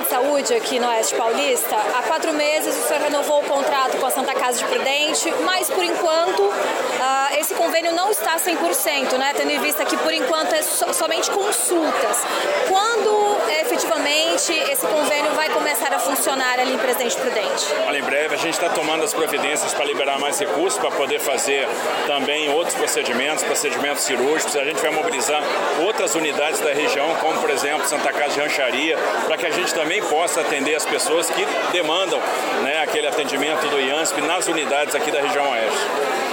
de saúde aqui no Oeste Paulista. Há quatro meses o senhor renovou o contrato com a Santa Casa de Prudente, mas por enquanto uh, esse convênio não está 100%, né? Tendo em vista que por enquanto é so somente consultas. Começar a funcionar ali em Presidente Prudente? Olha, em breve a gente está tomando as providências para liberar mais recursos para poder fazer também outros procedimentos, procedimentos cirúrgicos. A gente vai mobilizar outras unidades da região, como por exemplo Santa Casa de Rancharia, para que a gente também possa atender as pessoas que demandam né, aquele atendimento do IANSP nas unidades aqui da região oeste.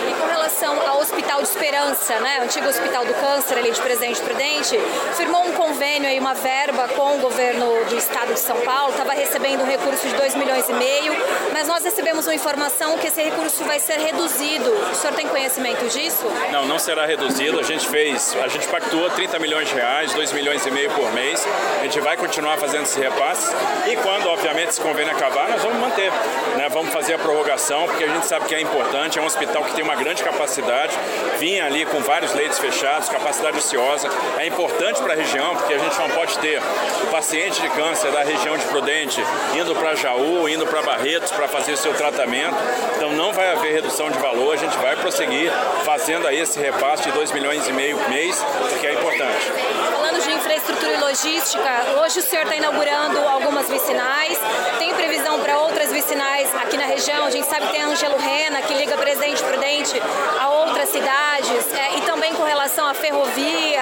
E com relação ao Hospital de Esperança, né, o antigo Hospital do Câncer ali de Presidente Prudente, firmou um convênio aí, uma verba com o governo do estado de São Paulo, estava recebendo um recurso de 2 milhões e meio, mas nós recebemos uma informação que esse recurso vai ser reduzido. O senhor tem conhecimento disso? Não, não será reduzido. A gente fez, a gente pactuou 30 milhões de reais, 2 milhões e meio por mês. A gente vai continuar fazendo esse repasse e quando, obviamente, esse convênio acabar, nós vamos manter. Né? Vamos fazer a prorrogação, porque a gente sabe que é importante, é um hospital que tem uma grande capacidade, vinha ali com vários leitos fechados, capacidade ociosa. É importante para a região, porque a gente não pode ter paciente de câncer da região de Prudente indo para Jaú, indo para Barretos para fazer o seu tratamento. Então não vai haver redução de valor, a gente vai prosseguir fazendo aí esse repasse de 2 milhões e meio mês, porque é importante. Falando de infraestrutura e logística, hoje o senhor está inaugurando algumas vicinais, tem previsão para outras vicinais aqui na região? A gente sabe que tem a Angelo Rena, que liga Presidente Prudente a outras cidades, é, e também com relação à ferrovia,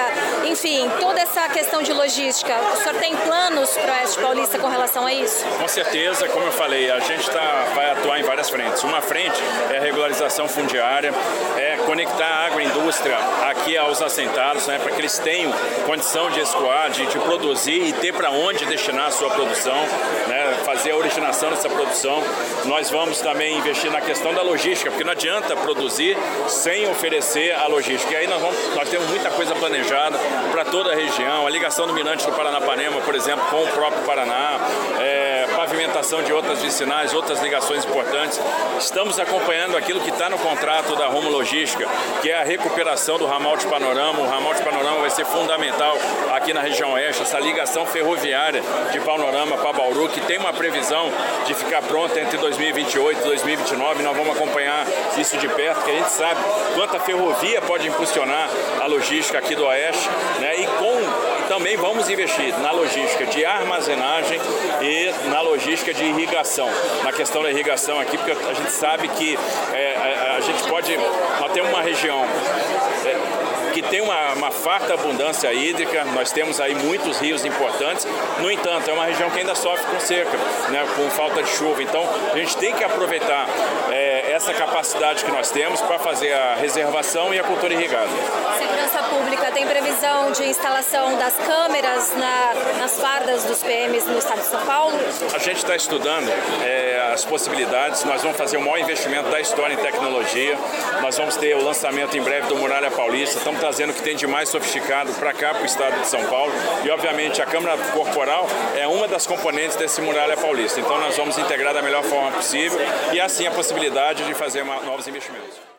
enfim, toda essa questão de logística. O senhor tem planos para o Oeste Paulista com relação a isso? Com certeza, como eu falei, a gente tá, vai atuar em várias frentes. Uma frente é a regularização fundiária, é conectar a agroindústria aqui aos assentados, né, para que eles tenham condição de escoar, de, de produzir e ter para onde destinar a sua produção, né, fazer a originação dessa produção. Nós vamos também investir na questão da logística, porque não adianta produzir sem oferecer a logística. E aí nós, vamos, nós temos muita coisa planejada para toda a região, a ligação do Mirante do Paranapanema, por exemplo, com o próprio Paraná, de outras vicinais, outras ligações importantes. Estamos acompanhando aquilo que está no contrato da Rumo Logística, que é a recuperação do ramal de Panorama. O ramal de Panorama vai ser fundamental aqui na região oeste, essa ligação ferroviária de Panorama para Bauru, que tem uma previsão de ficar pronta entre 2028 e 2029. Nós vamos acompanhar isso de perto, porque a gente sabe quanto a ferrovia pode impulsionar a logística aqui do oeste, né? E com também vamos investir na logística de armazenagem e na logística de irrigação. Na questão da irrigação aqui, porque a gente sabe que é, a, a, gente pode. Nós temos uma região. É, que tem uma, uma, farta abundância hídrica, nós temos aí muitos rios importantes, no entanto, é uma região que ainda sofre com seca, né, com falta de chuva, então a gente tem que aproveitar é, essa capacidade que nós temos para fazer a reservação e a cultura irrigada. Segurança Pública previsão de instalação das câmeras na, nas fardas dos PMs no estado de São Paulo? A gente está estudando é, as possibilidades, nós vamos fazer o maior investimento da história em tecnologia, nós vamos ter o lançamento em breve do Muralha Paulista, estamos trazendo o que tem de mais sofisticado para cá, para o estado de São Paulo, e obviamente a câmera corporal é uma das componentes desse Muralha Paulista, então nós vamos integrar da melhor forma possível e assim a possibilidade de fazer novos investimentos.